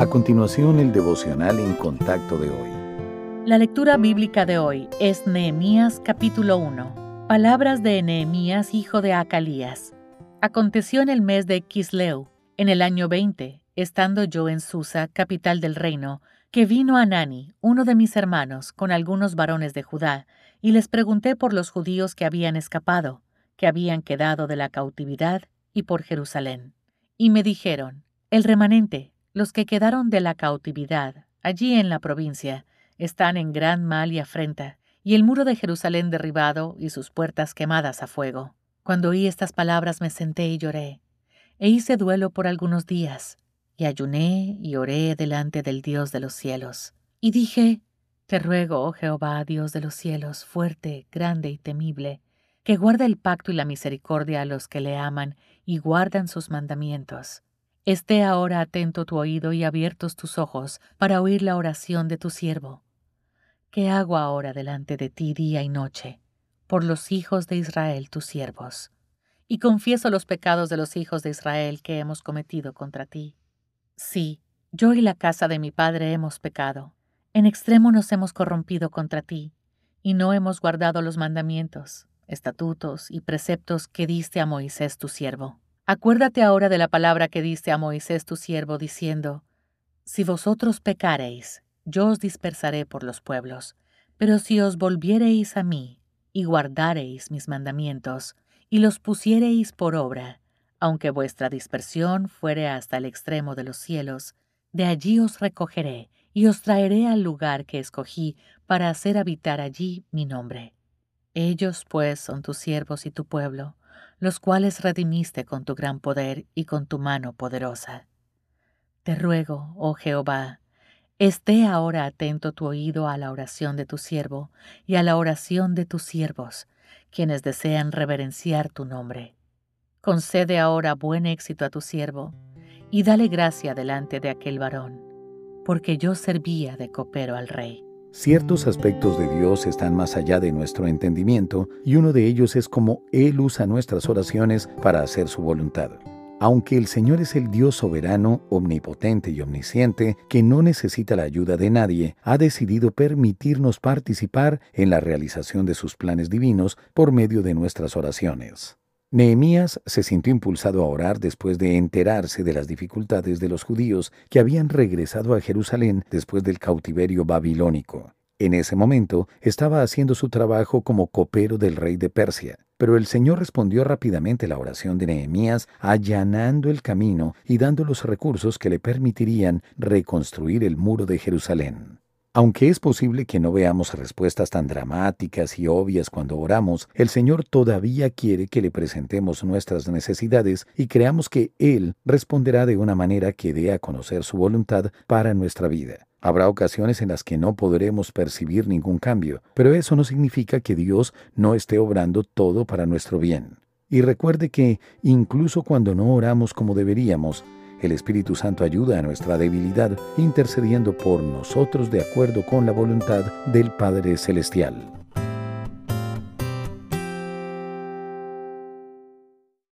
A continuación, el devocional en contacto de hoy. La lectura bíblica de hoy es Nehemías capítulo 1. Palabras de Nehemías, hijo de Acalías. Aconteció en el mes de Kisleu, en el año 20, estando yo en Susa, capital del reino, que vino Anani, uno de mis hermanos, con algunos varones de Judá, y les pregunté por los judíos que habían escapado, que habían quedado de la cautividad, y por Jerusalén. Y me dijeron, el remanente, los que quedaron de la cautividad, allí en la provincia, están en gran mal y afrenta, y el muro de Jerusalén derribado y sus puertas quemadas a fuego. Cuando oí estas palabras me senté y lloré, e hice duelo por algunos días, y ayuné y oré delante del Dios de los cielos. Y dije, Te ruego, oh Jehová, Dios de los cielos, fuerte, grande y temible, que guarda el pacto y la misericordia a los que le aman y guardan sus mandamientos. Esté ahora atento tu oído y abiertos tus ojos para oír la oración de tu siervo. ¿Qué hago ahora delante de ti día y noche? Por los hijos de Israel, tus siervos. Y confieso los pecados de los hijos de Israel que hemos cometido contra ti Sí, yo y la casa de mi padre hemos pecado. En extremo nos hemos corrompido contra ti, y no hemos guardado los mandamientos, estatutos y preceptos que diste a Moisés tu siervo. Acuérdate ahora de la palabra que diste a Moisés tu siervo, diciendo, Si vosotros pecareis, yo os dispersaré por los pueblos, pero si os volviereis a mí, y guardareis mis mandamientos, y los pusiereis por obra, aunque vuestra dispersión fuere hasta el extremo de los cielos, de allí os recogeré y os traeré al lugar que escogí para hacer habitar allí mi nombre. Ellos, pues, son tus siervos y tu pueblo, los cuales redimiste con tu gran poder y con tu mano poderosa. Te ruego, oh Jehová, esté ahora atento tu oído a la oración de tu siervo y a la oración de tus siervos, quienes desean reverenciar tu nombre Concede ahora buen éxito a tu siervo, y dale gracia delante de aquel varón, porque yo servía de copero al rey. Ciertos aspectos de Dios están más allá de nuestro entendimiento, y uno de ellos es cómo Él usa nuestras oraciones para hacer su voluntad. Aunque el Señor es el Dios soberano, omnipotente y omnisciente, que no necesita la ayuda de nadie, ha decidido permitirnos participar en la realización de sus planes divinos por medio de nuestras oraciones. Nehemías se sintió impulsado a orar después de enterarse de las dificultades de los judíos que habían regresado a Jerusalén después del cautiverio babilónico. En ese momento estaba haciendo su trabajo como copero del rey de Persia, pero el Señor respondió rápidamente la oración de Nehemías, allanando el camino y dando los recursos que le permitirían reconstruir el muro de Jerusalén. Aunque es posible que no veamos respuestas tan dramáticas y obvias cuando oramos, el Señor todavía quiere que le presentemos nuestras necesidades y creamos que Él responderá de una manera que dé a conocer su voluntad para nuestra vida. Habrá ocasiones en las que no podremos percibir ningún cambio, pero eso no significa que Dios no esté obrando todo para nuestro bien. Y recuerde que, incluso cuando no oramos como deberíamos, el Espíritu Santo ayuda a nuestra debilidad, intercediendo por nosotros de acuerdo con la voluntad del Padre Celestial.